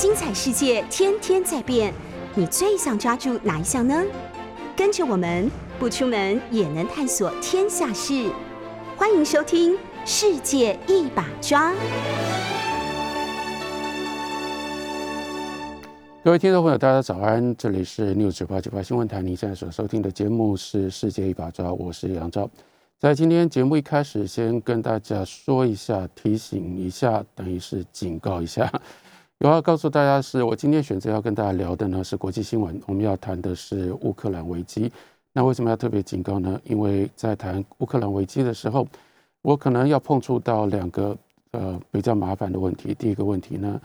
精彩世界天天在变，你最想抓住哪一项呢？跟着我们不出门也能探索天下事，欢迎收听《世界一把抓》。各位听众朋友，大家早安，这里是 News 九八九八新闻台，您现在所收听的节目是《世界一把抓》，我是杨昭。在今天节目一开始，先跟大家说一下，提醒一下，等于是警告一下。有要告诉大家，是我今天选择要跟大家聊的呢，是国际新闻。我们要谈的是乌克兰危机。那为什么要特别警告呢？因为在谈乌克兰危机的时候，我可能要碰触到两个呃比较麻烦的问题。第一个问题呢，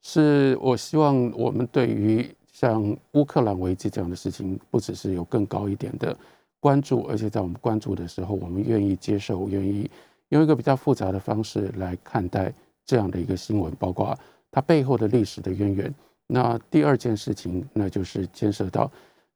是我希望我们对于像乌克兰危机这样的事情，不只是有更高一点的关注，而且在我们关注的时候，我们愿意接受，愿意用一个比较复杂的方式来看待这样的一个新闻，包括。它背后的历史的渊源。那第二件事情，那就是牵涉到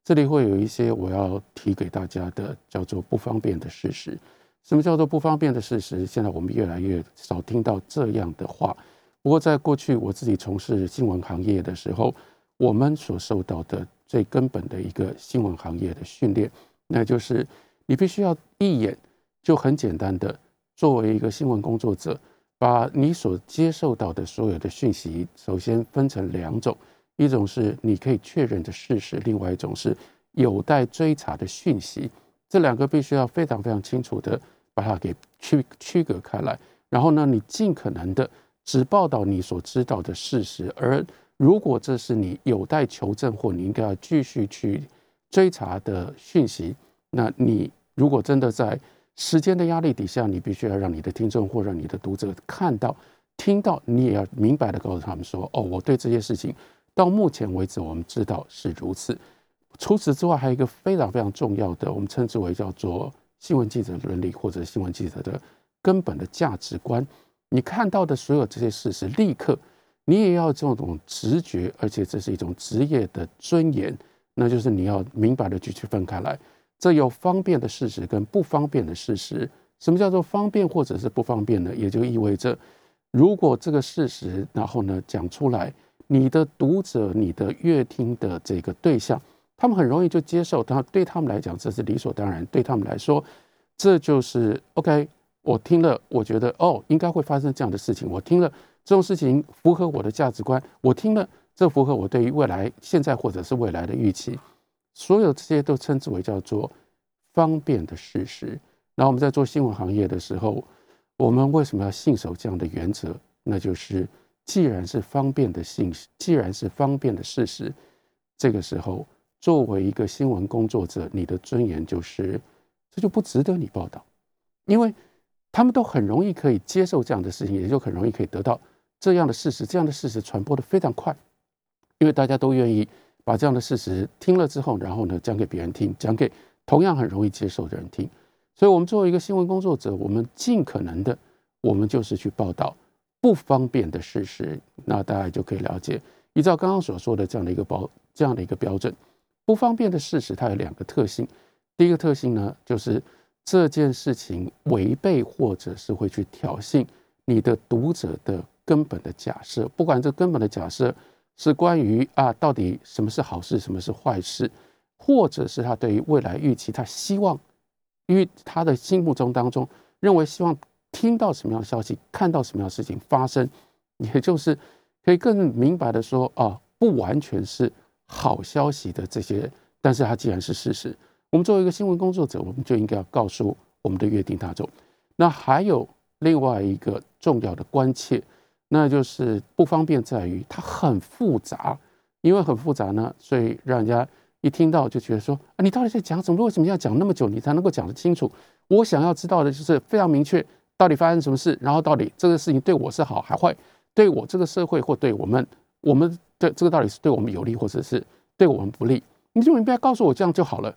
这里会有一些我要提给大家的，叫做不方便的事实。什么叫做不方便的事实？现在我们越来越少听到这样的话。不过在过去我自己从事新闻行业的时候，我们所受到的最根本的一个新闻行业的训练，那就是你必须要一眼就很简单的作为一个新闻工作者。把你所接受到的所有的讯息，首先分成两种，一种是你可以确认的事实，另外一种是有待追查的讯息。这两个必须要非常非常清楚的把它给区区隔开来。然后呢，你尽可能的只报道你所知道的事实，而如果这是你有待求证或你应该要继续去追查的讯息，那你如果真的在时间的压力底下，你必须要让你的听众或让你的读者看到、听到，你也要明白的告诉他们说：“哦，我对这些事情到目前为止我们知道是如此。”除此之外，还有一个非常非常重要的，我们称之为叫做新闻记者伦理或者新闻记者的根本的价值观。你看到的所有这些事实，立刻你也要这种直觉，而且这是一种职业的尊严，那就是你要明白的去区分开来。这有方便的事实跟不方便的事实。什么叫做方便或者是不方便呢？也就意味着，如果这个事实，然后呢讲出来，你的读者、你的阅听的这个对象，他们很容易就接受，他对他们来讲这是理所当然，对他们来说，这就是 OK。我听了，我觉得哦，应该会发生这样的事情。我听了这种事情符合我的价值观，我听了这符合我对于未来、现在或者是未来的预期。所有这些都称之为叫做方便的事实。然后我们在做新闻行业的时候，我们为什么要信守这样的原则？那就是既然是方便的信息，既然是方便的事实，这个时候作为一个新闻工作者，你的尊严就是这就不值得你报道，因为他们都很容易可以接受这样的事情，也就很容易可以得到这样的事实。这样的事实传播的非常快，因为大家都愿意。把这样的事实听了之后，然后呢讲给别人听，讲给同样很容易接受的人听。所以，我们作为一个新闻工作者，我们尽可能的，我们就是去报道不方便的事实。那大家就可以了解，依照刚刚所说的这样的一个标这样的一个标准，不方便的事实它有两个特性。第一个特性呢，就是这件事情违背或者是会去挑衅你的读者的根本的假设，不管这根本的假设。是关于啊，到底什么是好事，什么是坏事，或者是他对于未来预期，他希望，因为他的心目中当中认为希望听到什么样的消息，看到什么样的事情发生，也就是可以更明白的说啊，不完全是好消息的这些，但是它既然是事实，我们作为一个新闻工作者，我们就应该要告诉我们的约定大众。那还有另外一个重要的关切。那就是不方便在于它很复杂，因为很复杂呢，所以让人家一听到就觉得说啊，你到底在讲什么？为什么要讲那么久，你才能够讲得清楚？我想要知道的就是非常明确，到底发生什么事，然后到底这个事情对我是好还坏，对我这个社会或对我们，我们的这个到底是对我们有利或者是对我们不利？你就明白告诉我这样就好了。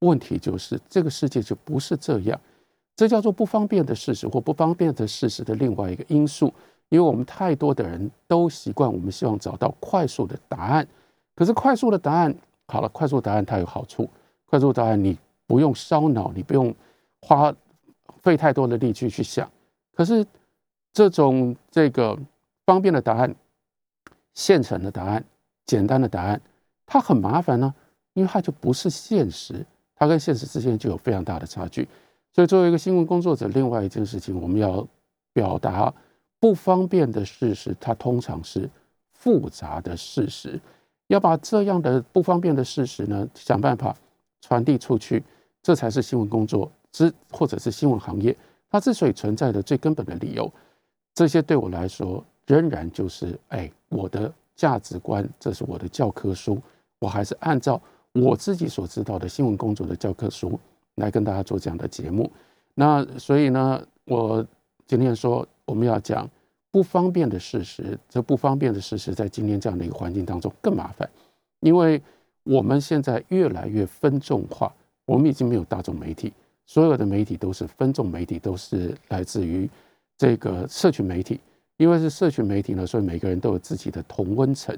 问题就是这个世界就不是这样，这叫做不方便的事实或不方便的事实的另外一个因素。因为我们太多的人都习惯，我们希望找到快速的答案。可是快速的答案好了，快速答案它有好处。快速答案你不用烧脑，你不用花费太多的力气去想。可是这种这个方便的答案，现成的答案、简单的答案，它很麻烦呢，因为它就不是现实，它跟现实之间就有非常大的差距。所以，作为一个新闻工作者，另外一件事情，我们要表达不方便的事实，它通常是复杂的事实。要把这样的不方便的事实呢，想办法传递出去，这才是新闻工作之或者是新闻行业它之所以存在的最根本的理由。这些对我来说，仍然就是哎，我的价值观，这是我的教科书，我还是按照我自己所知道的新闻工作的教科书。来跟大家做这样的节目，那所以呢，我今天说我们要讲不方便的事实。这不方便的事实，在今天这样的一个环境当中更麻烦，因为我们现在越来越分众化，我们已经没有大众媒体，所有的媒体都是分众媒体，都是来自于这个社群媒体。因为是社群媒体呢，所以每个人都有自己的同温层。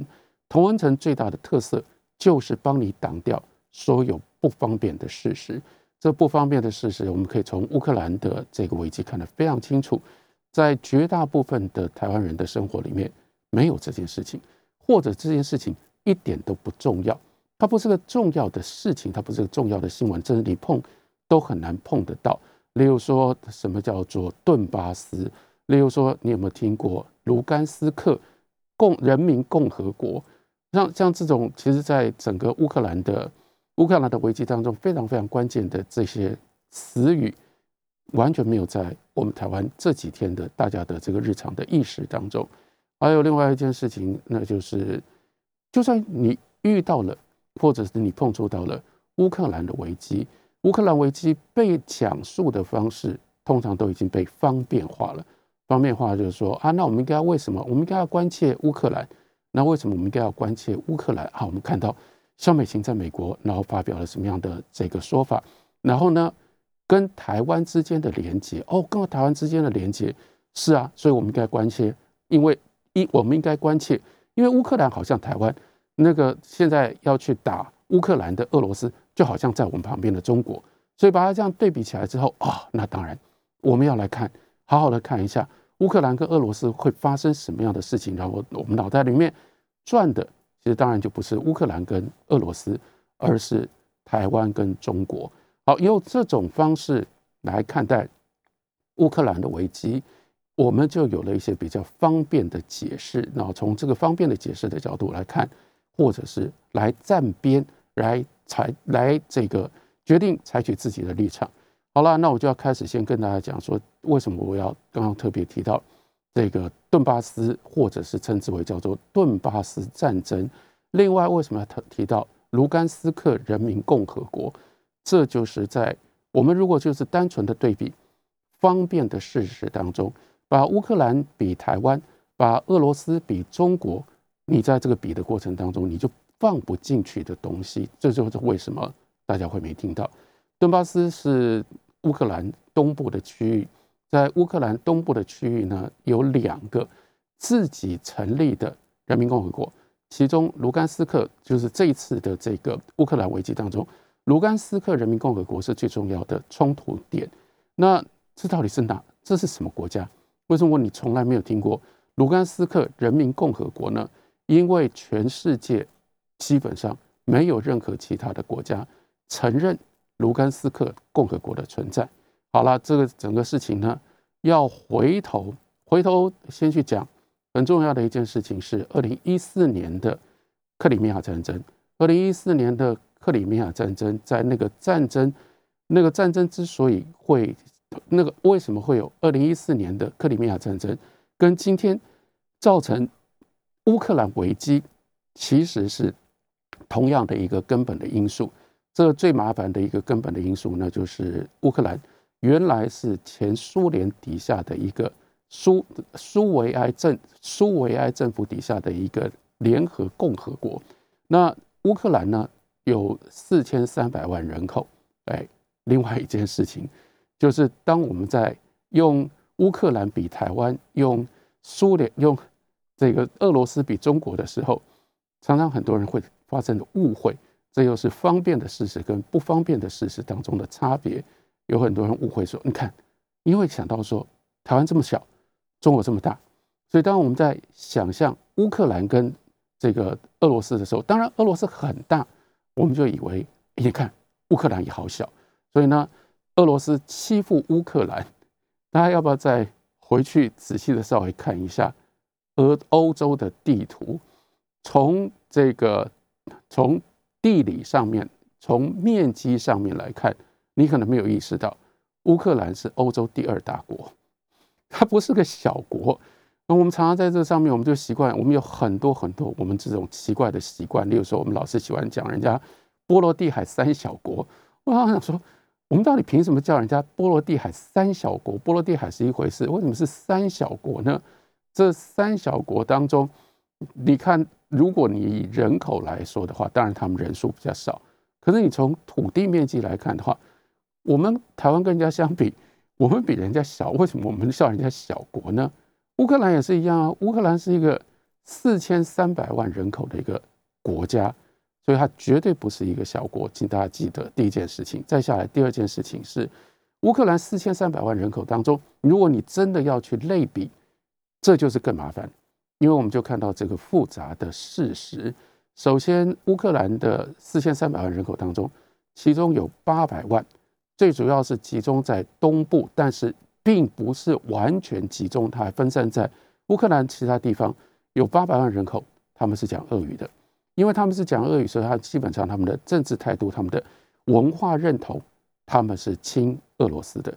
同温层最大的特色就是帮你挡掉所有不方便的事实。这不方便的事实，我们可以从乌克兰的这个危机看得非常清楚。在绝大部分的台湾人的生活里面，没有这件事情，或者这件事情一点都不重要。它不是个重要的事情，它不是个重要的新闻，甚至你碰都很难碰得到。例如说，什么叫做顿巴斯？例如说，你有没有听过卢甘斯克共人民共和国？像像这种，其实在整个乌克兰的。乌克兰的危机当中，非常非常关键的这些词语，完全没有在我们台湾这几天的大家的这个日常的意识当中。还有另外一件事情，那就是，就算你遇到了，或者是你碰触到了乌克兰的危机，乌克兰危机被讲述的方式，通常都已经被方便化了。方便化就是说啊，那我们应该为什么？我们应该要关切乌克兰？那为什么我们应该要关切乌克兰？好，我们看到。肖美琴在美国，然后发表了什么样的这个说法？然后呢，跟台湾之间的连接哦，跟台湾之间的连接是啊，所以我们应该关切，因为一我们应该关切，因为乌克兰好像台湾那个现在要去打乌克兰的俄罗斯，就好像在我们旁边的中国，所以把它这样对比起来之后啊，那当然我们要来看，好好的看一下乌克兰跟俄罗斯会发生什么样的事情，然后我们脑袋里面转的。其实当然就不是乌克兰跟俄罗斯，而是台湾跟中国。好，用这种方式来看待乌克兰的危机，我们就有了一些比较方便的解释。然后从这个方便的解释的角度来看，或者是来站边，来采来这个决定采取自己的立场。好了，那我就要开始先跟大家讲说，为什么我要刚刚特别提到。这个顿巴斯，或者是称之为叫做顿巴斯战争。另外，为什么要特提到卢甘斯克人民共和国？这就是在我们如果就是单纯的对比方便的事实当中，把乌克兰比台湾，把俄罗斯比中国，你在这个比的过程当中，你就放不进去的东西。这就是为什么大家会没听到。顿巴斯是乌克兰东部的区域。在乌克兰东部的区域呢，有两个自己成立的人民共和国，其中卢甘斯克就是这一次的这个乌克兰危机当中，卢甘斯克人民共和国是最重要的冲突点。那这到底是哪？这是什么国家？为什么你从来没有听过卢甘斯克人民共和国呢？因为全世界基本上没有任何其他的国家承认卢甘斯克共和国的存在。好了，这个整个事情呢，要回头回头先去讲很重要的一件事情是二零一四年的克里米亚战争。二零一四年的克里米亚战争，在那个战争，那个战争之所以会那个为什么会有二零一四年的克里米亚战争，跟今天造成乌克兰危机，其实是同样的一个根本的因素。这最麻烦的一个根本的因素呢，就是乌克兰。原来是前苏联底下的一个苏苏维埃政苏维埃政府底下的一个联合共和国。那乌克兰呢有四千三百万人口。哎，另外一件事情就是，当我们在用乌克兰比台湾，用苏联用这个俄罗斯比中国的时候，常常很多人会发生的误会。这又是方便的事实跟不方便的事实当中的差别。有很多人误会说，你看，因为想到说台湾这么小，中国这么大，所以当我们在想象乌克兰跟这个俄罗斯的时候，当然俄罗斯很大，我们就以为你看乌克兰也好小，所以呢，俄罗斯欺负乌克兰，大家要不要再回去仔细的稍微看一下俄欧洲的地图？从这个从地理上面，从面积上面来看，你可能没有意识到，乌克兰是欧洲第二大国，它不是个小国。我们常常在这上面，我们就习惯，我们有很多很多我们这种奇怪的习惯。例如说，我们老是喜欢讲人家波罗的海三小国。我常想说，我们到底凭什么叫人家波罗的海三小国？波罗的海是一回事，为什么是三小国呢？这三小国当中，你看。如果你以人口来说的话，当然他们人数比较少。可是你从土地面积来看的话，我们台湾跟人家相比，我们比人家小。为什么我们叫人家小国呢？乌克兰也是一样啊。乌克兰是一个四千三百万人口的一个国家，所以它绝对不是一个小国。请大家记得第一件事情。再下来第二件事情是，乌克兰四千三百万人口当中，如果你真的要去类比，这就是更麻烦。因为我们就看到这个复杂的事实。首先，乌克兰的四千三百万人口当中，其中有八百万，最主要是集中在东部，但是并不是完全集中，它还分散在乌克兰其他地方。有八百万人口，他们是讲俄语的，因为他们是讲俄语，所以他基本上他们的政治态度、他们的文化认同，他们是亲俄罗斯的。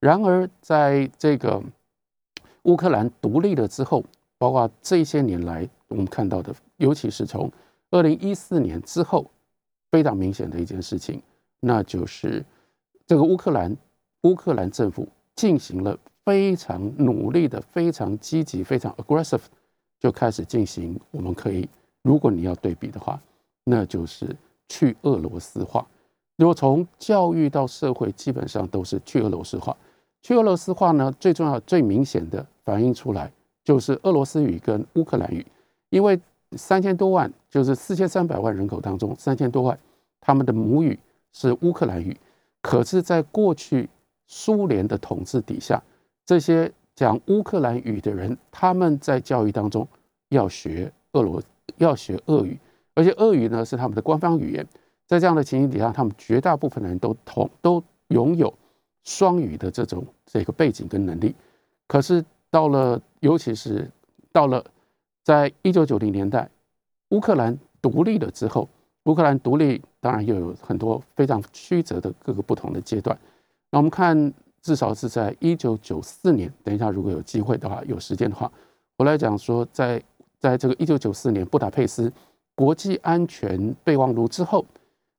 然而，在这个乌克兰独立了之后，包括这些年来我们看到的，尤其是从二零一四年之后，非常明显的一件事情，那就是这个乌克兰乌克兰政府进行了非常努力的、非常积极、非常 aggressive，就开始进行。我们可以，如果你要对比的话，那就是去俄罗斯化。如果从教育到社会，基本上都是去俄罗斯化。去俄罗斯化呢，最重要、最明显的反映出来。就是俄罗斯语跟乌克兰语，因为三千多万，就是四千三百万人口当中，三千多万他们的母语是乌克兰语。可是，在过去苏联的统治底下，这些讲乌克兰语的人，他们在教育当中要学俄罗，要学俄语，而且俄语呢是他们的官方语言。在这样的情形底下，他们绝大部分的人都同都拥有双语的这种这个背景跟能力。可是。到了，尤其是到了，在一九九零年代，乌克兰独立了之后，乌克兰独立当然又有很多非常曲折的各个不同的阶段。那我们看，至少是在一九九四年，等一下如果有机会的话，有时间的话，我来讲说，在在这个一九九四年布达佩斯国际安全备忘录之后，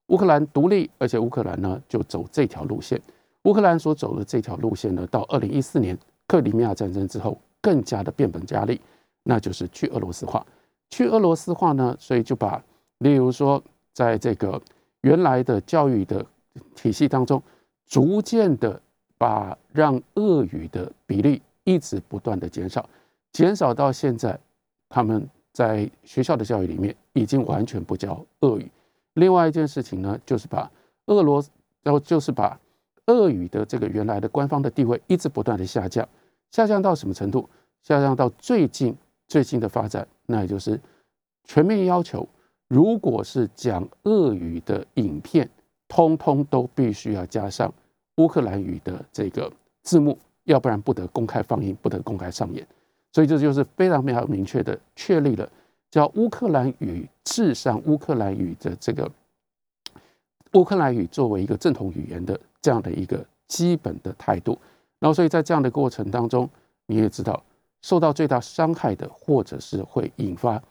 乌克兰独立，而且乌克兰呢就走这条路线。乌克兰所走的这条路线呢，到二零一四年。克里米亚战争之后，更加的变本加厉，那就是去俄罗斯化。去俄罗斯化呢，所以就把，例如说，在这个原来的教育的体系当中，逐渐的把让俄语的比例一直不断的减少，减少到现在，他们在学校的教育里面已经完全不教俄语。另外一件事情呢，就是把俄罗，然后就是把俄语的这个原来的官方的地位一直不断的下降。下降到什么程度？下降到最近最近的发展，那也就是全面要求，如果是讲俄语的影片，通通都必须要加上乌克兰语的这个字幕，要不然不得公开放映，不得公开上演。所以这就是非常非常明确的确立了，叫乌克兰语至上，乌克兰语的这个乌克兰语作为一个正统语言的这样的一个基本的态度。然后，所以在这样的过程当中，你也知道，受到最大伤害的，或者是会引发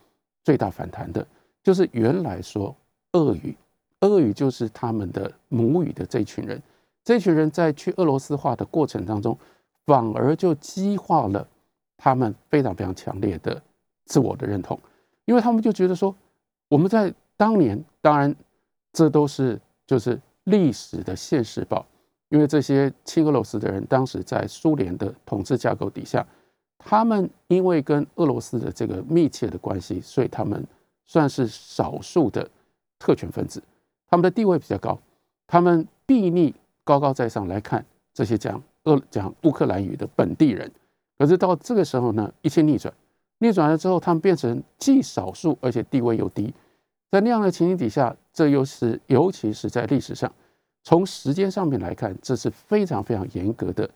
最大反弹的，就是原来说俄语，俄语就是他们的母语的这群人，这群人在去俄罗斯化的过程当中，反而就激化了他们非常非常强烈的自我的认同，因为他们就觉得说，我们在当年，当然这都是就是历史的现实报。因为这些亲俄罗斯的人，当时在苏联的统治架构底下，他们因为跟俄罗斯的这个密切的关系，所以他们算是少数的特权分子，他们的地位比较高，他们必逆高高在上来看这些讲俄讲乌克兰语的本地人。可是到这个时候呢，一切逆转，逆转了之后，他们变成既少数而且地位又低。在那样的情形底下，这又是尤其是在历史上，从时间上面来看，这是非常非常严格的，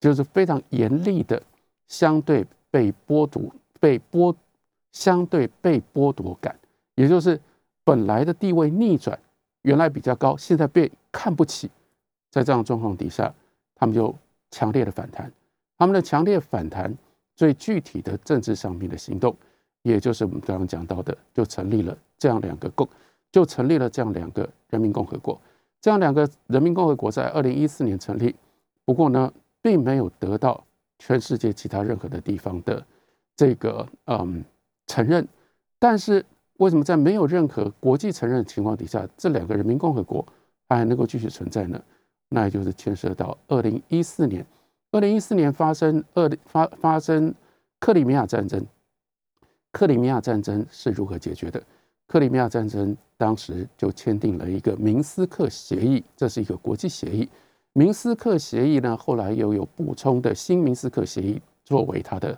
就是非常严厉的相对被剥夺、被剥相对被剥夺感，也就是本来的地位逆转，原来比较高，现在被看不起。在这样状况底下，他们就强烈的反弹。他们的强烈反弹，最具体的政治上面的行动，也就是我们刚刚讲到的，就成立了这样两个共，就成立了这样两个人民共和国。这样两个人民共和国在二零一四年成立，不过呢，并没有得到全世界其他任何的地方的这个嗯承认。但是为什么在没有任何国际承认的情况底下，这两个人民共和国还能够继续存在呢？那也就是牵涉到二零一四年。二零一四年发生二发发生克里米亚战争，克里米亚战争是如何解决的？克里米亚战争当时就签订了一个明斯克协议，这是一个国际协议。明斯克协议呢，后来又有补充的新明斯克协议作为它的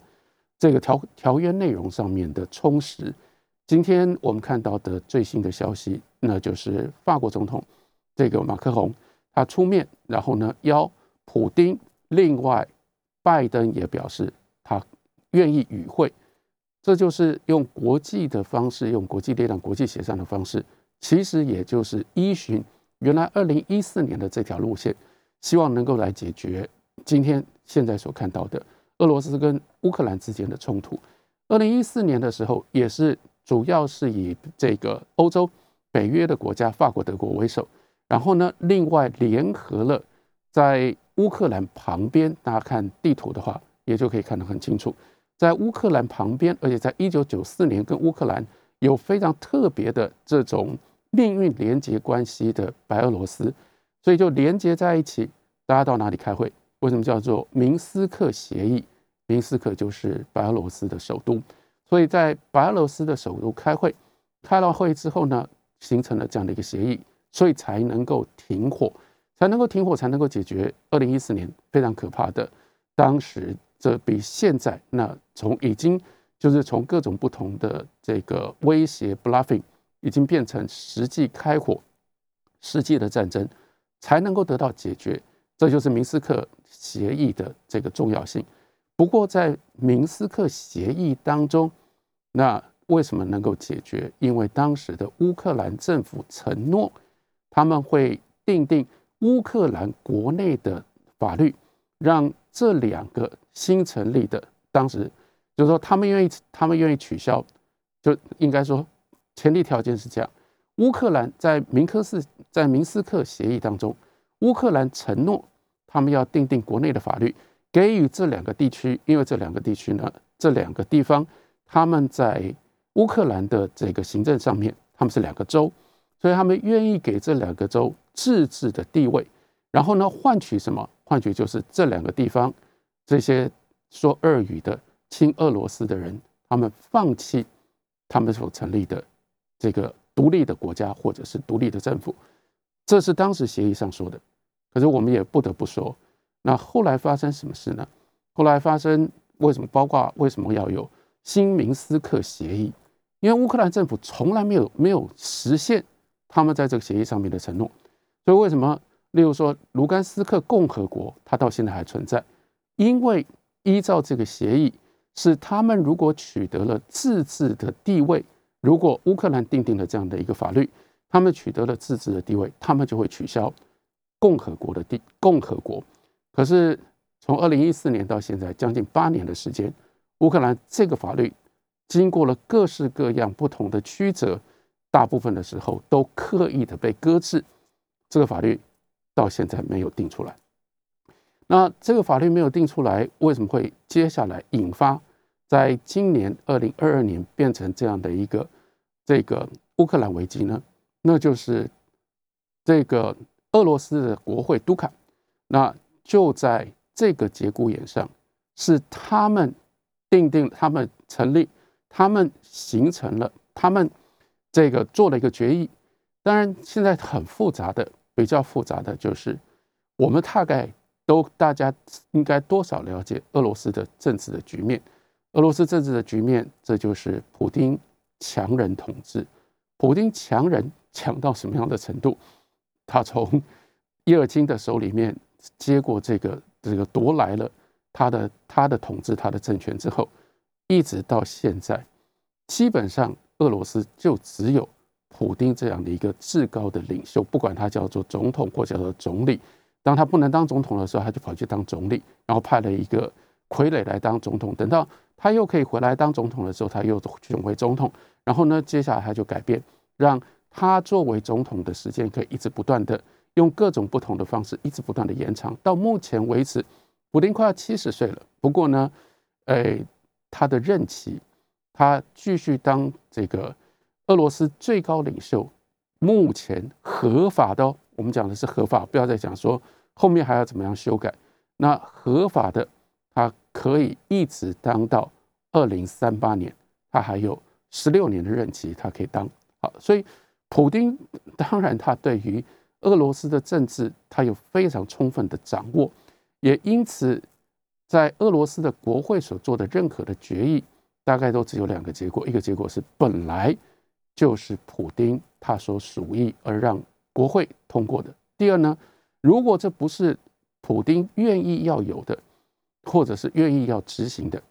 这个条条约内容上面的充实。今天我们看到的最新的消息，那就是法国总统这个马克龙他出面，然后呢邀普丁。另外，拜登也表示他愿意与会，这就是用国际的方式，用国际力量、国际协商的方式，其实也就是依循原来二零一四年的这条路线，希望能够来解决今天现在所看到的俄罗斯跟乌克兰之间的冲突。二零一四年的时候，也是主要是以这个欧洲北约的国家法国、德国为首，然后呢，另外联合了在。乌克兰旁边，大家看地图的话，也就可以看得很清楚。在乌克兰旁边，而且在一九九四年跟乌克兰有非常特别的这种命运连接关系的白俄罗斯，所以就连接在一起。大家到哪里开会？为什么叫做明斯克协议？明斯克就是白俄罗斯的首都，所以在白俄罗斯的首都开会，开了会之后呢，形成了这样的一个协议，所以才能够停火。才能够停火，才能够解决二零一四年非常可怕的。当时这比现在那从已经就是从各种不同的这个威胁 bluffing，已经变成实际开火、实际的战争，才能够得到解决。这就是明斯克协议的这个重要性。不过在明斯克协议当中，那为什么能够解决？因为当时的乌克兰政府承诺他们会定定。乌克兰国内的法律让这两个新成立的，当时就是说他们愿意，他们愿意取消，就应该说前提条件是这样：乌克兰在明科斯在明斯克协议当中，乌克兰承诺他们要定定国内的法律，给予这两个地区，因为这两个地区呢，这两个地方他们在乌克兰的这个行政上面，他们是两个州，所以他们愿意给这两个州。自治的地位，然后呢，换取什么？换取就是这两个地方，这些说俄语的亲俄罗斯的人，他们放弃他们所成立的这个独立的国家或者是独立的政府，这是当时协议上说的。可是我们也不得不说，那后来发生什么事呢？后来发生为什么？包括为什么要有新明斯克协议？因为乌克兰政府从来没有没有实现他们在这个协议上面的承诺。所以为什么，例如说卢甘斯克共和国，它到现在还存在？因为依照这个协议，是他们如果取得了自治的地位，如果乌克兰定定了这样的一个法律，他们取得了自治的地位，他们就会取消共和国的地共和国。可是从二零一四年到现在将近八年的时间，乌克兰这个法律经过了各式各样不同的曲折，大部分的时候都刻意的被搁置。这个法律到现在没有定出来。那这个法律没有定出来，为什么会接下来引发在今年二零二二年变成这样的一个这个乌克兰危机呢？那就是这个俄罗斯的国会杜卡，那就在这个节骨眼上，是他们定定、他们成立、他们形成了、他们这个做了一个决议。当然，现在很复杂的。比较复杂的就是，我们大概都大家应该多少了解俄罗斯的政治的局面。俄罗斯政治的局面，这就是普京强人统治。普京强人强到什么样的程度？他从叶尔钦的手里面接过这个这个夺来了他的他的统治他的政权之后，一直到现在，基本上俄罗斯就只有普京这样的一个至高的领袖，不管他叫做总统或叫做总理。当他不能当总统的时候，他就跑去当总理，然后派了一个傀儡来当总统。等到他又可以回来当总统的时候，他又选为总统。然后呢，接下来他就改变，让他作为总统的时间可以一直不断的用各种不同的方式，一直不断的延长。到目前为止，普京快要七十岁了。不过呢，诶，他的任期，他继续当这个俄罗斯最高领袖，目前合法的，我们讲的是合法，不要再讲说后面还要怎么样修改。那合法的。他可以一直当到二零三八年，他还有十六年的任期，他可以当好。所以，普京当然他对于俄罗斯的政治，他有非常充分的掌握，也因此，在俄罗斯的国会所做的任何的决议，大概都只有两个结果：一个结果是本来就是普京他所属意而让国会通过的；第二呢，如果这不是普京愿意要有的。或者是愿意要执行的，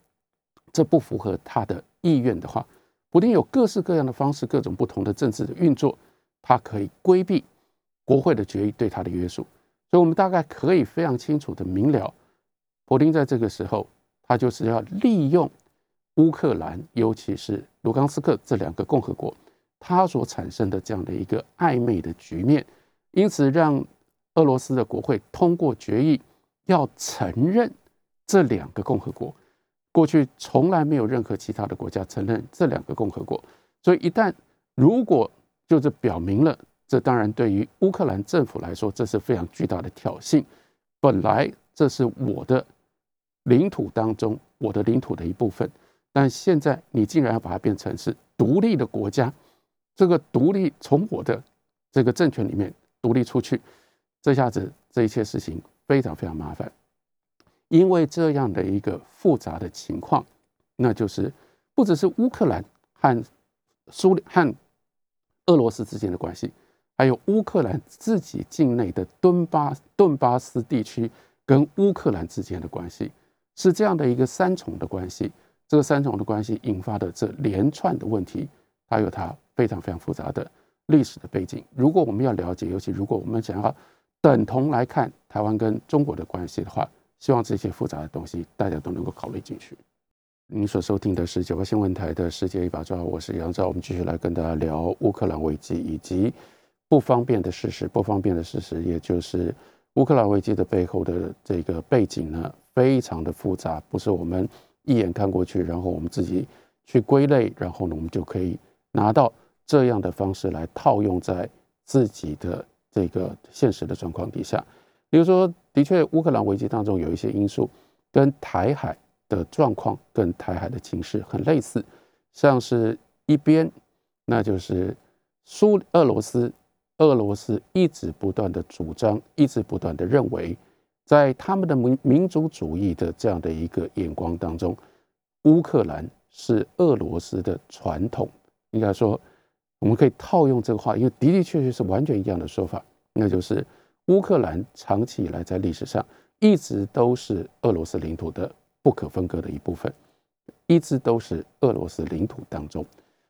这不符合他的意愿的话，普京有各式各样的方式，各种不同的政治的运作，他可以规避国会的决议对他的约束。所以，我们大概可以非常清楚的明了，普京在这个时候，他就是要利用乌克兰，尤其是卢甘斯克这两个共和国，它所产生的这样的一个暧昧的局面，因此让俄罗斯的国会通过决议，要承认。这两个共和国过去从来没有任何其他的国家承认这两个共和国，所以一旦如果就是表明了，这当然对于乌克兰政府来说这是非常巨大的挑衅。本来这是我的领土当中我的领土的一部分，但现在你竟然要把它变成是独立的国家，这个独立从我的这个政权里面独立出去，这下子这一切事情非常非常麻烦。因为这样的一个复杂的情况，那就是不只是乌克兰和苏联和俄罗斯之间的关系，还有乌克兰自己境内的顿巴顿巴斯地区跟乌克兰之间的关系，是这样的一个三重的关系。这三种的关系引发的这连串的问题，它有它非常非常复杂的历史的背景。如果我们要了解，尤其如果我们想要等同来看台湾跟中国的关系的话，希望这些复杂的东西大家都能够考虑进去。您所收听的是九八新闻台的世界一把抓，我是杨照。我们继续来跟大家聊乌克兰危机以及不方便的事实。不方便的事实，也就是乌克兰危机的背后的这个背景呢，非常的复杂，不是我们一眼看过去，然后我们自己去归类，然后呢，我们就可以拿到这样的方式来套用在自己的这个现实的状况底下。比如说，的确，乌克兰危机当中有一些因素跟台海的状况、跟台海的情势很类似，像是一边，那就是苏俄罗斯，俄罗斯一直不断的主张，一直不断的认为，在他们的民民族主义的这样的一个眼光当中，乌克兰是俄罗斯的传统。应该说，我们可以套用这个话，因为的的确确是完全一样的说法，那就是。乌克兰长期以来在历史上一直都是俄罗斯领土的不可分割的一部分，一直都是俄罗斯领土当中。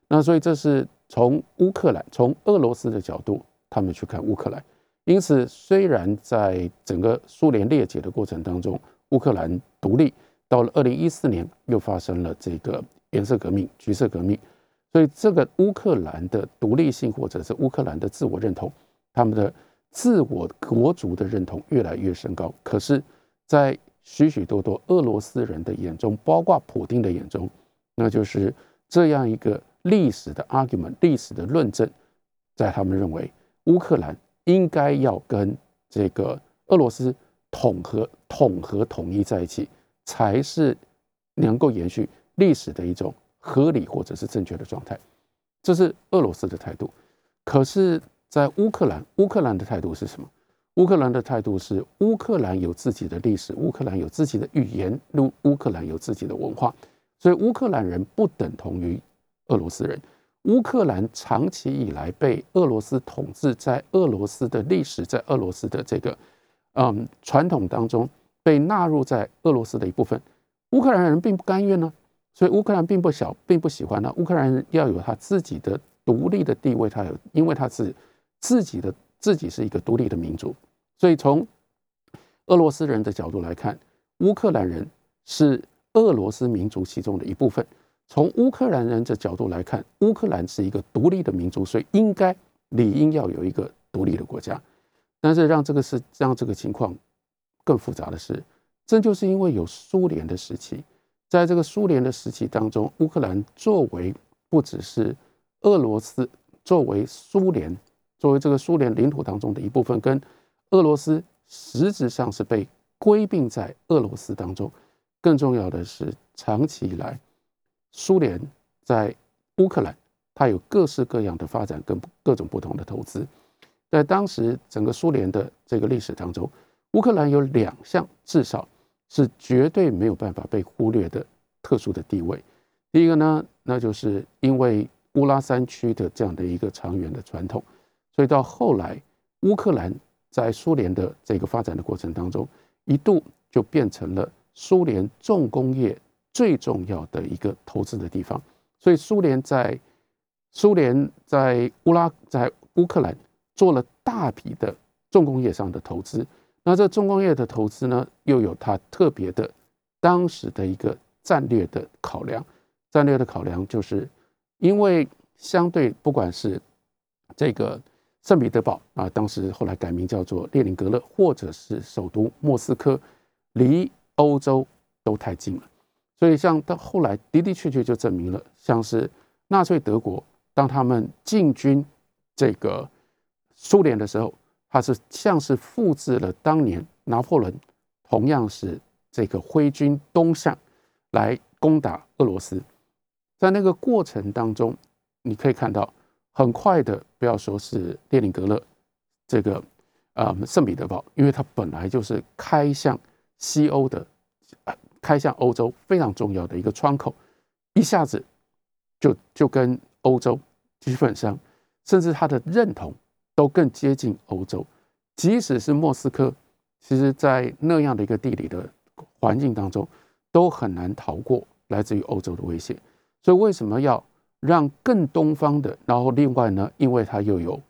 那所以这是从乌克兰、从俄罗斯的角度，他们去看乌克兰。因此，虽然在整个苏联裂解的过程当中，乌克兰独立到了二零一四年，又发生了这个颜色革命、橘色革命，所以这个乌克兰的独立性或者是乌克兰的自我认同，他们的。自我国族的认同越来越升高，可是，在许许多多俄罗斯人的眼中，包括普京的眼中，那就是这样一个历史的 argument、历史的论证，在他们认为，乌克兰应该要跟这个俄罗斯统合、统合、统一在一起，才是能够延续历史的一种合理或者是正确的状态。这是俄罗斯的态度，可是。在乌克兰，乌克兰的态度是什么？乌克兰的态度是，乌克兰有自己的历史，乌克兰有自己的语言，乌乌克兰有自己的文化，所以乌克兰人不等同于俄罗斯人。乌克兰长期以来被俄罗斯统治，在俄罗斯的历史，在俄罗斯的这个嗯传统当中，被纳入在俄罗斯的一部分。乌克兰人并不甘愿呢，所以乌克兰并不小，并不喜欢呢。乌克兰人要有他自己的独立的地位，他有，因为他是自己的自己是一个独立的民族，所以从俄罗斯人的角度来看，乌克兰人是俄罗斯民族其中的一部分。从乌克兰人的角度来看，乌克兰是一个独立的民族，所以应该理应要有一个独立的国家。但是让这个是让这个情况更复杂的是，这就是因为有苏联的时期，在这个苏联的时期当中，乌克兰作为不只是俄罗斯，作为苏联，作为这个苏联领土当中的一部分，跟俄罗斯实质上是被归并在俄罗斯当中。更重要的是，长期以来。苏联在乌克兰，它有各式各样的发展跟各种不同的投资。在当时整个苏联的这个历史当中，乌克兰有两项至少是绝对没有办法被忽略的特殊的地位。第一个呢，那就是因为乌拉山区的这样的一个长远的传统，所以到后来乌克兰在苏联的这个发展的过程当中，一度就变成了苏联重工业。最重要的一个投资的地方，所以苏联在苏联在乌拉在乌克兰做了大笔的重工业上的投资。那这重工业的投资呢，又有它特别的当时的一个战略的考量。战略的考量就是，因为相对不管是这个圣彼得堡啊，当时后来改名叫做列宁格勒，或者是首都莫斯科，离欧洲都太近了。所以，像到后来的的确确就证明了，像是纳粹德国，当他们进军这个苏联的时候，他是像是复制了当年拿破仑，同样是这个挥军东向来攻打俄罗斯。在那个过程当中，你可以看到，很快的，不要说是列宁格勒，这个啊圣彼得堡，因为它本来就是开向西欧的。开向欧洲非常重要的一个窗口，一下子就就跟欧洲基本上，甚至他的认同都更接近欧洲。即使是莫斯科，其实在那样的一个地理的环境当中，都很难逃过来自于欧洲的威胁。所以为什么要让更东方的？然后另外呢，因为它又有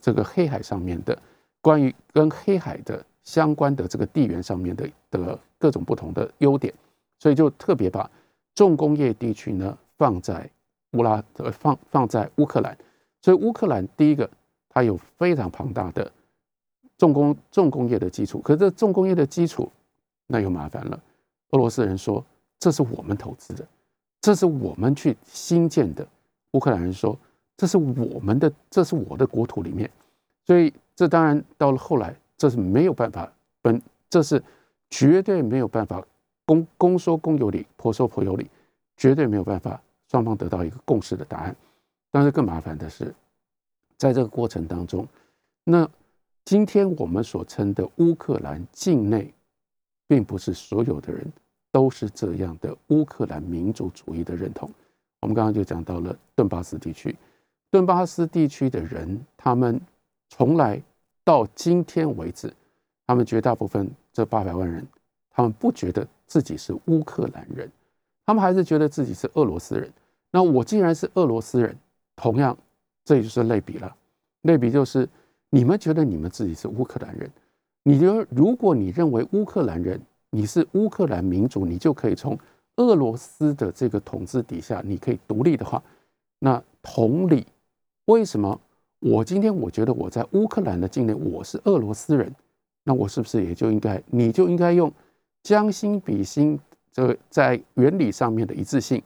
这个黑海上面的关于跟黑海的。相关的这个地缘上面的的各种不同的优点，所以就特别把重工业地区呢放在乌拉呃放放在乌克兰，所以乌克兰第一个它有非常庞大的重工重工业的基础，可是这重工业的基础那又麻烦了。俄罗斯人说这是我们投资的，这是我们去新建的。乌克兰人说这是我们的，这是我的国土里面，所以这当然到了后来。这是没有办法分，这是绝对没有办法公公说公有理，婆说婆有理，绝对没有办法双方得到一个共识的答案。但是更麻烦的是，在这个过程当中，那今天我们所称的乌克兰境内，并不是所有的人都是这样的乌克兰民族主义的认同。我们刚刚就讲到了顿巴斯地区，顿巴斯地区的人，他们从来。到今天为止，他们绝大部分这八百万人，他们不觉得自己是乌克兰人，他们还是觉得自己是俄罗斯人。那我既然是俄罗斯人，同样这就是类比了。类比就是你们觉得你们自己是乌克兰人，你觉得如果你认为乌克兰人你是乌克兰民族，你就可以从俄罗斯的这个统治底下，你可以独立的话，那同理，为什么？我今天我觉得我在乌克兰的境内，我是俄罗斯人，那我是不是也就应该，你就应该用将心比心，这在原理上面的一致性。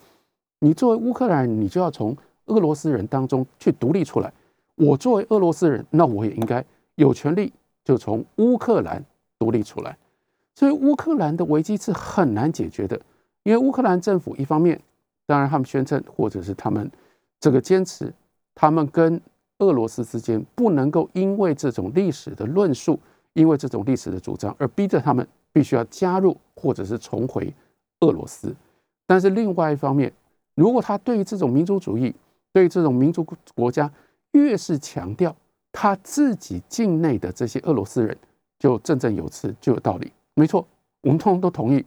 你作为乌克兰人，你就要从俄罗斯人当中去独立出来。我作为俄罗斯人，那我也应该有权利就从乌克兰独立出来。所以乌克兰的危机是很难解决的，因为乌克兰政府一方面，当然他们宣称或者是他们这个坚持，他们跟俄罗斯之间不能够因为这种历史的论述，因为这种历史的主张而逼着他们必须要加入或者是重回俄罗斯。但是另外一方面，如果他对于这种民族主义，对于这种民族国家越是强调他自己境内的这些俄罗斯人，就振振有词，就有道理。没错，我们通通都同意。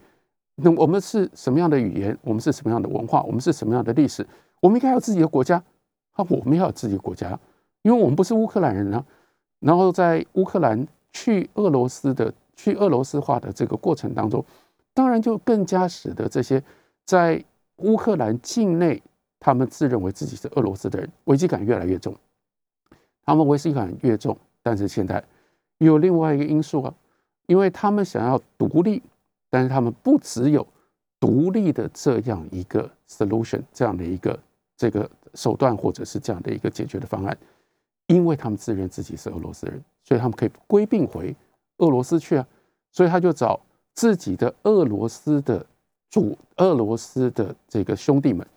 那我们是什么样的语言？我们是什么样的文化？我们是什么样的历史？我们应该有自己的国家。啊，我们要有自己的国家，因为我们不是乌克兰人啊。然后在乌克兰去俄罗斯的、去俄罗斯化的这个过程当中，当然就更加使得这些在乌克兰境内，他们自认为自己是俄罗斯的人，危机感越来越重。他们危机感越重，但是现在有另外一个因素啊，因为他们想要独立。但是他们不只有独立的这样一个 solution，这样的一个这个手段，或者是这样的一个解决的方案，因为他们自认自己是俄罗斯人，所以他们可以归并回俄罗斯去啊，所以他就找自己的俄罗斯的主俄罗斯的这个兄弟们，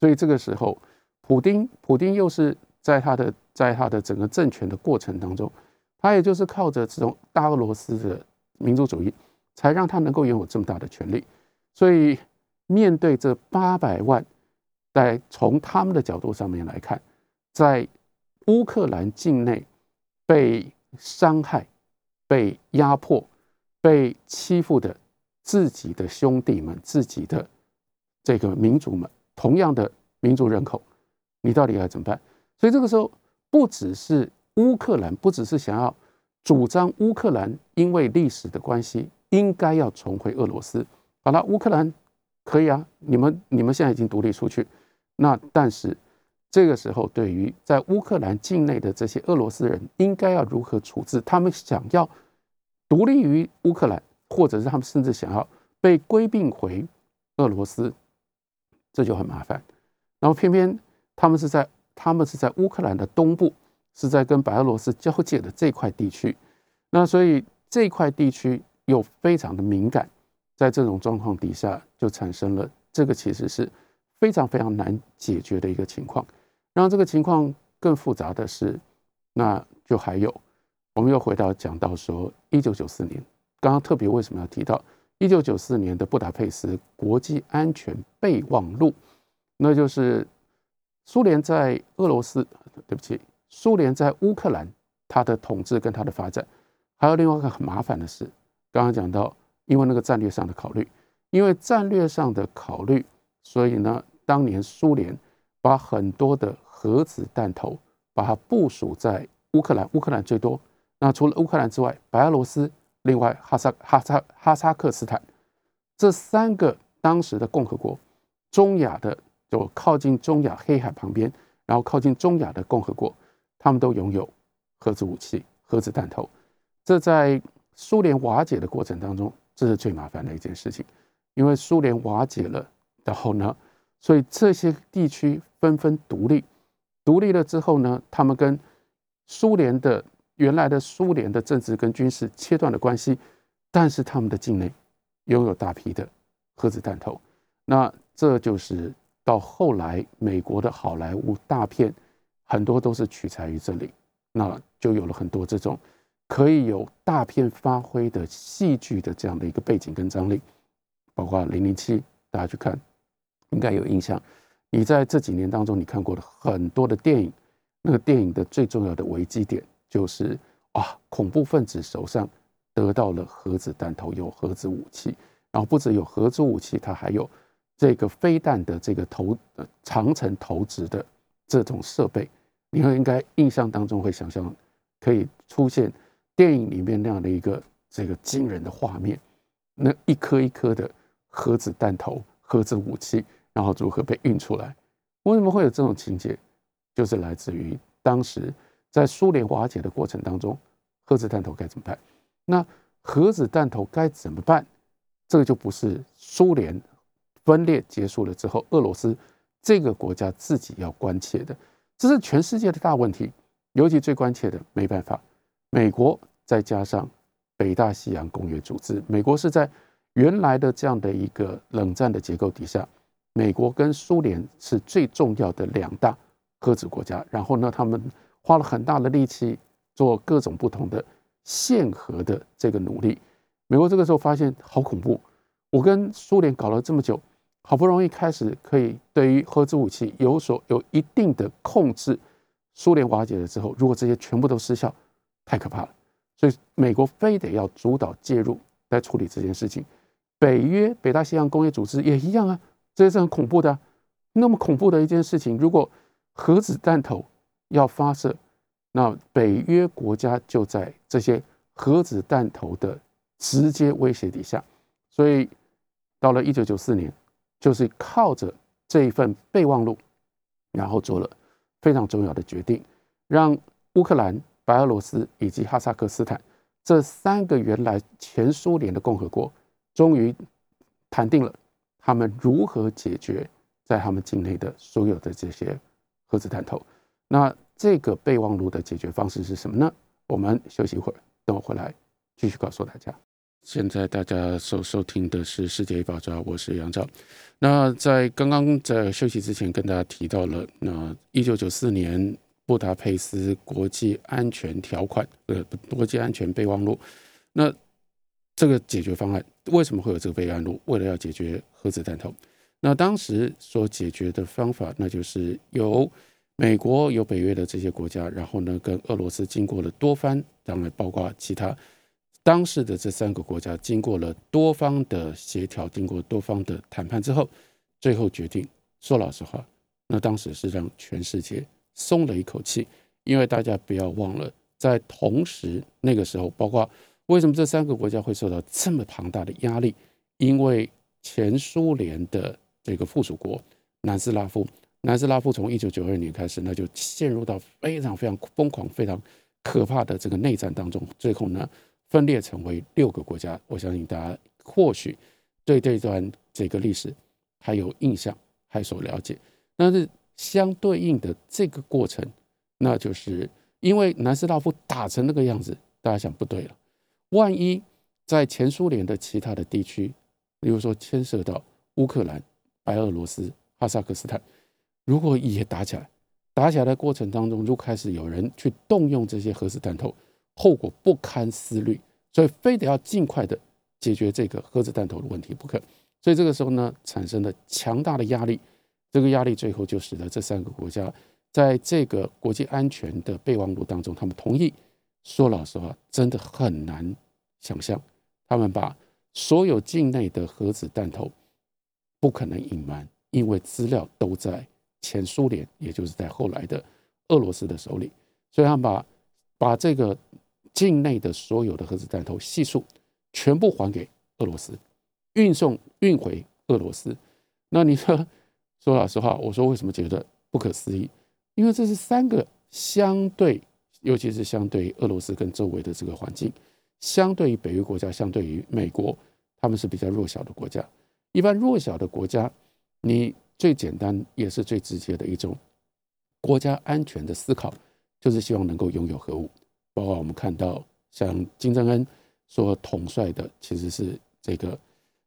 所以这个时候，普丁普丁又是在他的在他的整个政权的过程当中，他也就是靠着这种大俄罗斯的民族主义。才让他能够拥有这么大的权利，所以面对这八百万，在从他们的角度上面来看，在乌克兰境内被伤害、被压迫、被欺负的自己的兄弟们、自己的这个民族们，同样的民族人口，你到底该怎么办？所以这个时候，不只是乌克兰，不只是想要主张乌克兰因为历史的关系。应该要重回俄罗斯。好了，乌克兰可以啊，你们你们现在已经独立出去。那但是这个时候，对于在乌克兰境内的这些俄罗斯人，应该要如何处置？他们想要独立于乌克兰，或者是他们甚至想要被归并回俄罗斯，这就很麻烦。然后偏偏他们是在他们是在乌克兰的东部，是在跟白俄罗斯交界的这块地区。那所以这块地区。又非常的敏感，在这种状况底下，就产生了这个其实是非常非常难解决的一个情况。让这个情况更复杂的是，那就还有，我们又回到讲到说，一九九四年，刚刚特别为什么要提到一九九四年的布达佩斯国际安全备忘录？那就是苏联在俄罗斯，对不起，苏联在乌克兰它的统治跟它的发展，还有另外一个很麻烦的事。刚刚讲到，因为那个战略上的考虑，因为战略上的考虑，所以呢，当年苏联把很多的核子弹头把它部署在乌克兰，乌克兰最多。那除了乌克兰之外，白俄罗斯，另外哈萨哈萨哈萨克斯坦这三个当时的共和国，中亚的就靠近中亚黑海旁边，然后靠近中亚的共和国，他们都拥有核子武器、核子弹头。这在苏联瓦解的过程当中，这是最麻烦的一件事情，因为苏联瓦解了，然后呢，所以这些地区纷纷独立，独立了之后呢，他们跟苏联的原来的苏联的政治跟军事切断了关系，但是他们的境内拥有大批的核子弹头，那这就是到后来美国的好莱坞大片很多都是取材于这里，那就有了很多这种。可以有大片发挥的戏剧的这样的一个背景跟张力，包括《零零七》，大家去看应该有印象。你在这几年当中，你看过的很多的电影，那个电影的最重要的危机点就是啊，恐怖分子手上得到了核子弹头，有核子武器，然后不止有核子武器，它还有这个飞弹的这个投长城投掷的这种设备。你会应该印象当中会想象可以出现。电影里面那样的一个这个惊人的画面，那一颗一颗的核子弹头、核子武器，然后如何被运出来？为什么会有这种情节？就是来自于当时在苏联瓦解的过程当中，核子弹头该怎么办？那核子弹头该怎么办？这个就不是苏联分裂结束了之后，俄罗斯这个国家自己要关切的，这是全世界的大问题，尤其最关切的，没办法。美国再加上北大西洋公约组织，美国是在原来的这样的一个冷战的结构底下，美国跟苏联是最重要的两大核子国家。然后呢，他们花了很大的力气做各种不同的限核的这个努力。美国这个时候发现好恐怖，我跟苏联搞了这么久，好不容易开始可以对于核子武器有所有一定的控制，苏联瓦解了之后，如果这些全部都失效，太可怕了。所以美国非得要主导介入来处理这件事情。北约、北大西洋工业组织也一样啊，这也是很恐怖的。那么恐怖的一件事情，如果核子弹头要发射，那北约国家就在这些核子弹头的直接威胁底下。所以到了一九九四年，就是靠着这一份备忘录，然后做了非常重要的决定，让乌克兰、白俄罗斯以及哈萨克斯坦这三个原来前苏联的共和国，终于谈定了他们如何解决。在他们境内的所有的这些核子弹头，那这个备忘录的解决方式是什么呢？我们休息一会儿，等我回来继续告诉大家。现在大家收收听的是《世界一把抓》，我是杨照。那在刚刚在休息之前，跟大家提到了那一九九四年布达佩斯国际安全条款，呃，国际安全备忘录。那这个解决方案为什么会有这个备案路？为了要解决核子弹头。那当时所解决的方法，那就是由美国、有北约的这些国家，然后呢，跟俄罗斯经过了多番，当然包括其他当时的这三个国家，经过了多方的协调，经过多方的谈判之后，最后决定。说老实话，那当时是让全世界松了一口气，因为大家不要忘了，在同时那个时候，包括为什么这三个国家会受到这么庞大的压力，因为前苏联的。这个附属国南斯拉夫，南斯拉夫从一九九二年开始，那就陷入到非常非常疯狂、非常可怕的这个内战当中，最后呢分裂成为六个国家。我相信大家或许对这段这个历史还有印象，还所了解。但是相对应的这个过程，那就是因为南斯拉夫打成那个样子，大家想不对了，万一在前苏联的其他的地区，比如说牵涉到乌克兰。白俄罗斯、哈萨克斯坦，如果也打起来，打起来的过程当中，就开始有人去动用这些核子弹头，后果不堪思虑，所以非得要尽快的解决这个核子弹头的问题不可。所以这个时候呢，产生了强大的压力，这个压力最后就使得这三个国家在这个国际安全的备忘录当中，他们同意。说老实话，真的很难想象，他们把所有境内的核子弹头。不可能隐瞒，因为资料都在前苏联，也就是在后来的俄罗斯的手里，所以他们把把这个境内的所有的核子弹头系数全部还给俄罗斯，运送运回俄罗斯。那你说说老实话，我说为什么觉得不可思议？因为这是三个相对，尤其是相对俄罗斯跟周围的这个环境，相对于北约国家，相对于美国，他们是比较弱小的国家。一般弱小的国家，你最简单也是最直接的一种国家安全的思考，就是希望能够拥有核武。包括我们看到，像金正恩所统帅的，其实是这个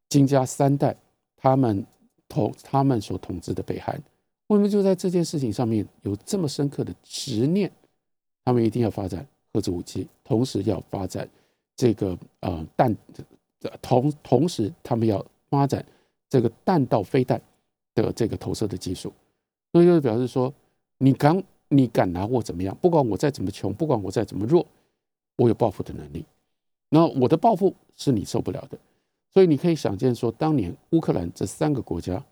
金家三代，他们统他们所统治的北韩，为什么就在这件事情上面有这么深刻的执念？他们一定要发展核子武器，同时要发展这个呃弹，同同时他们要发展。这个弹道飞弹的这个投射的技术，所以就是表示说，你敢你敢拿我怎么样？不管我再怎么穷，不管我再怎么弱，我有报复的能力。那我的报复是你受不了的。所以你可以想见说，当年乌克兰这三个国家，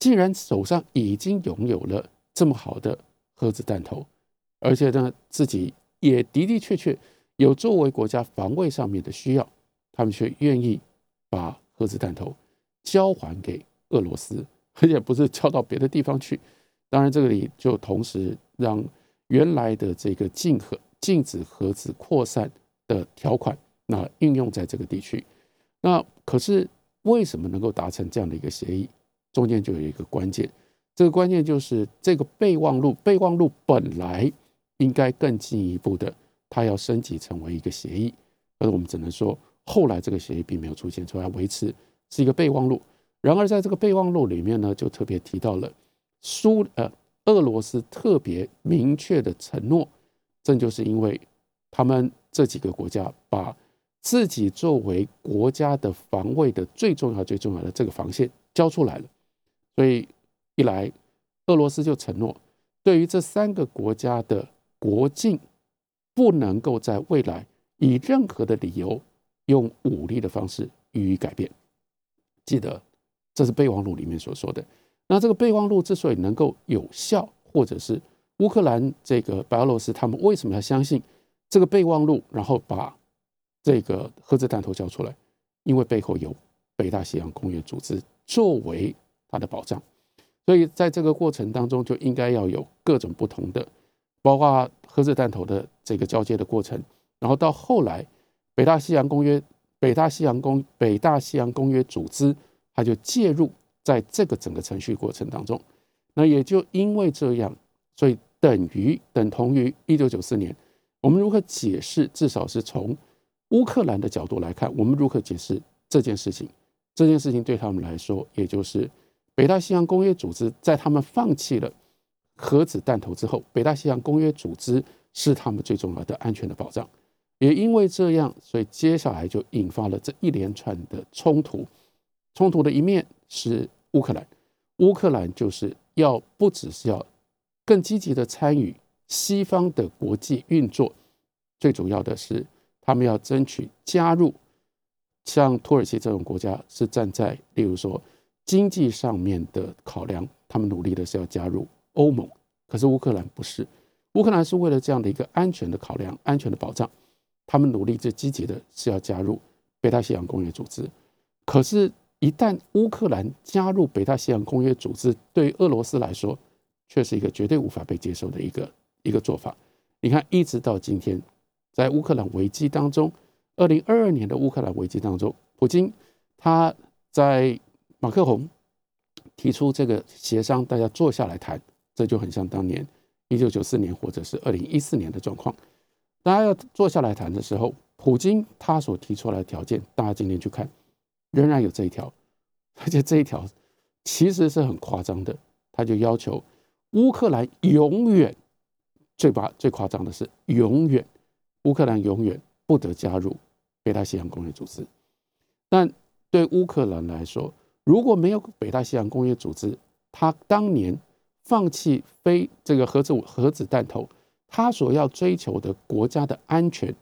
既然手上已经拥有了这么好的核子弹头，而且呢自己也的的确确有作为国家防卫上面的需要，他们却愿意把核子弹头。交还给俄罗斯，而且不是交到别的地方去。当然，这里就同时让原来的这个禁核、禁止核子扩散的条款，那运用在这个地区。那可是为什么能够达成这样的一个协议？中间就有一个关键，这个关键就是这个备忘录。备忘录本来应该更进一步的，它要升级成为一个协议，而我们只能说，后来这个协议并没有出现，所以要维持。是一个备忘录，然而在这个备忘录里面呢，就特别提到了苏呃俄罗斯特别明确的承诺，正就是因为他们这几个国家把自己作为国家的防卫的最重要最重要的这个防线交出来了，所以一来，俄罗斯就承诺，对于这三个国家的国境，不能够在未来以任何的理由用武力的方式予以改变。记得，这是备忘录里面所说的。那这个备忘录之所以能够有效，或者是乌克兰这个白俄罗斯他们为什么要相信这个备忘录，然后把这个核子弹头交出来？因为背后有北大西洋公约组织作为它的保障，所以在这个过程当中就应该要有各种不同的，包括核子弹头的这个交接的过程，然后到后来北大西洋公约、北大西洋公、北大西洋公约组织，它就介入在这个整个程序过程当中。那也就因为这样，所以等于等同于一九九四年，我们如何解释？至少是从。乌克兰的角度来看，我们如何解释这件事情？这件事情对他们来说，也就是北大西洋公约组织在他们放弃了核子弹头之后，北大西洋公约组织是他们最重要的安全的保障。也因为这样，所以接下来就引发了这一连串的冲突。冲突的一面是乌克兰，乌克兰就是要不只是要更积极的参与西方的国际运作，最主要的是。他们要争取加入，像土耳其这种国家是站在，例如说经济上面的考量，他们努力的是要加入欧盟。可是乌克兰不是，乌克兰是为了这样的一个安全的考量、安全的保障，他们努力最积极的是要加入北大西洋公约组织。可是，一旦乌克兰加入北大西洋公约组织，对俄罗斯来说，却是一个绝对无法被接受的一个一个做法。你看，一直到今天。在乌克兰危机当中，二零二二年的乌克兰危机当中，普京他在马克宏提出这个协商，大家坐下来谈，这就很像当年一九九四年或者是二零一四年的状况。大家要坐下来谈的时候，普京他所提出来的条件，大家今天去看，仍然有这一条，而且这一条其实是很夸张的，他就要求乌克兰永远最把最夸张的是永远。乌克兰永远不得加入北大西洋公约组织，但对乌克兰来说，如果没有北大西洋公约组织，他当年放弃非这个核子核子弹头，他所要追求的国家的安全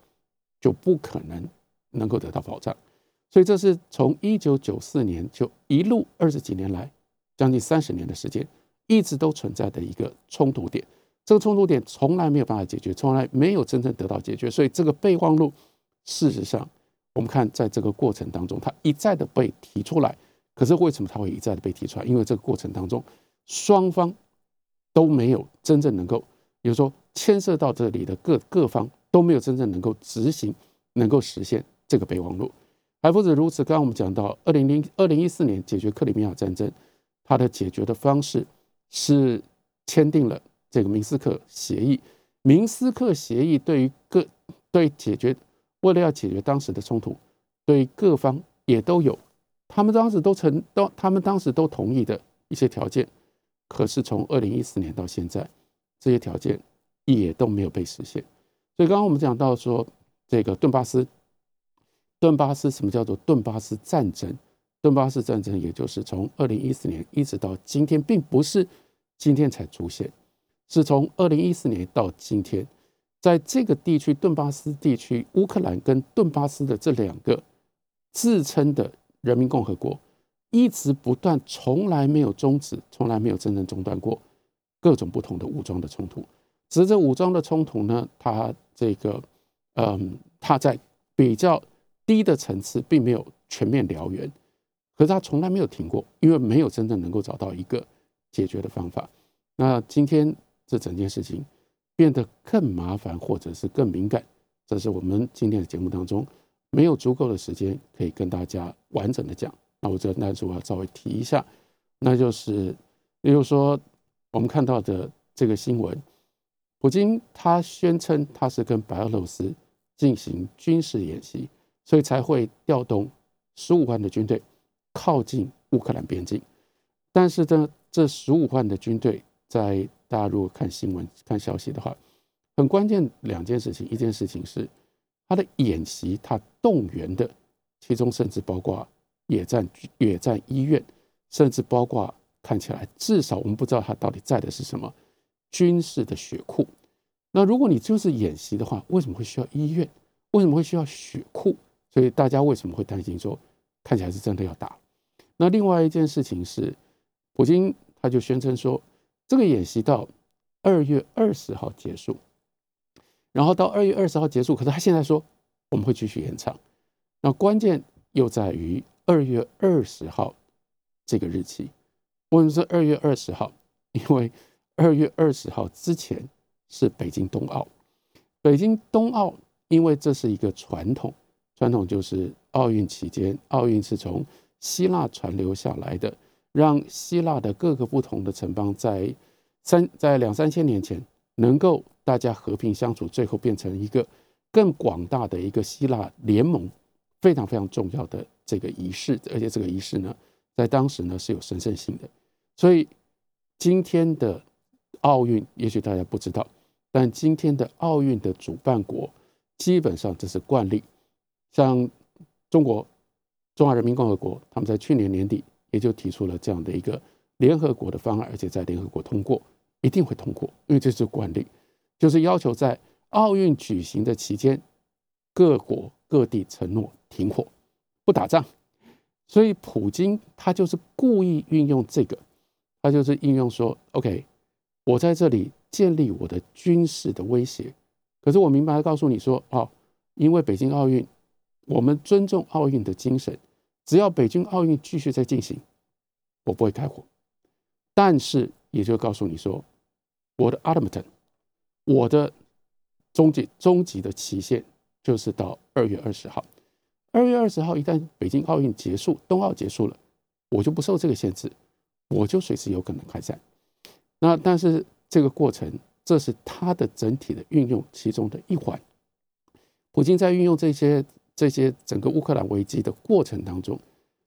就不可能能够得到保障。所以这是从一九九四年就一路二十几年来，将近三十年的时间，一直都存在的一个冲突点。这个冲突点从来没有办法解决，从来没有真正得到解决，所以这个备忘录，事实上，我们看在这个过程当中，它一再的被提出来。可是为什么它会一再的被提出来？因为这个过程当中，双方都没有真正能够，比如说牵涉到这里的各各方都没有真正能够执行，能够实现这个备忘录。还不止如此，刚刚我们讲到，二零零二零一四年解决克里米亚战争，它的解决的方式是签订了。这个明斯克协议，明斯克协议对于各对解决为了要解决当时的冲突，对各方也都有，他们当时都承都他们当时都同意的一些条件，可是从二零一四年到现在，这些条件也都没有被实现。所以刚刚我们讲到说，这个顿巴斯，顿巴斯什么叫做顿巴斯战争？顿巴斯战争也就是从二零一四年一直到今天，并不是今天才出现。是从二零一四年到今天，在这个地区顿巴斯地区，乌克兰跟顿巴斯的这两个自称的人民共和国，一直不断，从来没有终止，从来没有真正中断过各种不同的武装的冲突。只是这武装的冲突呢，它这个，嗯，它在比较低的层次，并没有全面燎原，可是它从来没有停过，因为没有真正能够找到一个解决的方法。那今天。这整件事情变得更麻烦，或者是更敏感，这是我们今天的节目当中没有足够的时间可以跟大家完整的讲。那我这那就要稍微提一下，那就是，例如说我们看到的这个新闻，普京他宣称他是跟白俄罗斯进行军事演习，所以才会调动十五万的军队靠近乌克兰边境。但是呢，这十五万的军队在大家如果看新闻、看消息的话，很关键两件事情。一件事情是他的演习，他动员的，其中甚至包括野战、野战医院，甚至包括看起来至少我们不知道它到底在的是什么军事的血库。那如果你就是演习的话，为什么会需要医院？为什么会需要血库？所以大家为什么会担心说，看起来是真的要打？那另外一件事情是，普京他就宣称说，这个演习到二月二十号结束，然后到二月二十号结束，可是他现在说我们会继续延长。那关键又在于二月二十号这个日期。为什么是二月二十号？因为二月二十号之前是北京冬奥。北京冬奥，因为这是一个传统，传统就是奥运期间，奥运是从希腊传流下来的，让希腊的各个不同的城邦在三在两三千年前能够大家和平相处，最后变成一个更广大的一个希腊联盟。非常非常重要的这个仪式，而且这个仪式呢，在当时呢是有神圣性的。所以今天的奥运，也许大家不知道，但今天的奥运的主办国基本上这是惯例。像中国中华人民共和国，他们在去年年底也就提出了这样的一个联合国的方案，而且在联合国通过，一定会通过，因为这是惯例，就是要求在奥运举行的期间，各国。各地承诺停火、不打仗，所以普京他就是故意运用这个，他就是应用说：“OK，我在这里建立我的军事的威胁，可是我明白的告诉你说，哦，因为北京奥运，我们尊重奥运的精神，只要北京奥运继续在进行，我不会开火。但是也就告诉你说，我的 ultimate，我的终极终极的期限。”就是到二月二十号，二月二十号一旦北京奥运结束，冬奥结束了，我就不受这个限制，我就随时有可能开战。那但是这个过程，这是他的整体的运用其中的一环。普京在运用这些这些整个乌克兰危机的过程当中，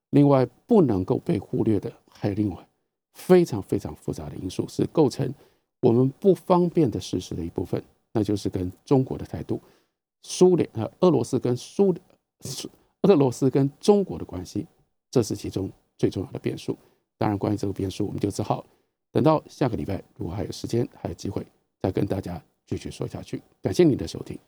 另外不能够被忽略的还有另外非常非常复杂的因素，是构成我们不方便的事实的一部分，那就是跟中国的态度。苏联和俄罗斯跟苏苏俄罗斯跟中国的关系，这是其中最重要的变数。当然，关于这个变数，我们就只好等到下个礼拜，如果还有时间还有机会，再跟大家继续说下去。感谢您的收听。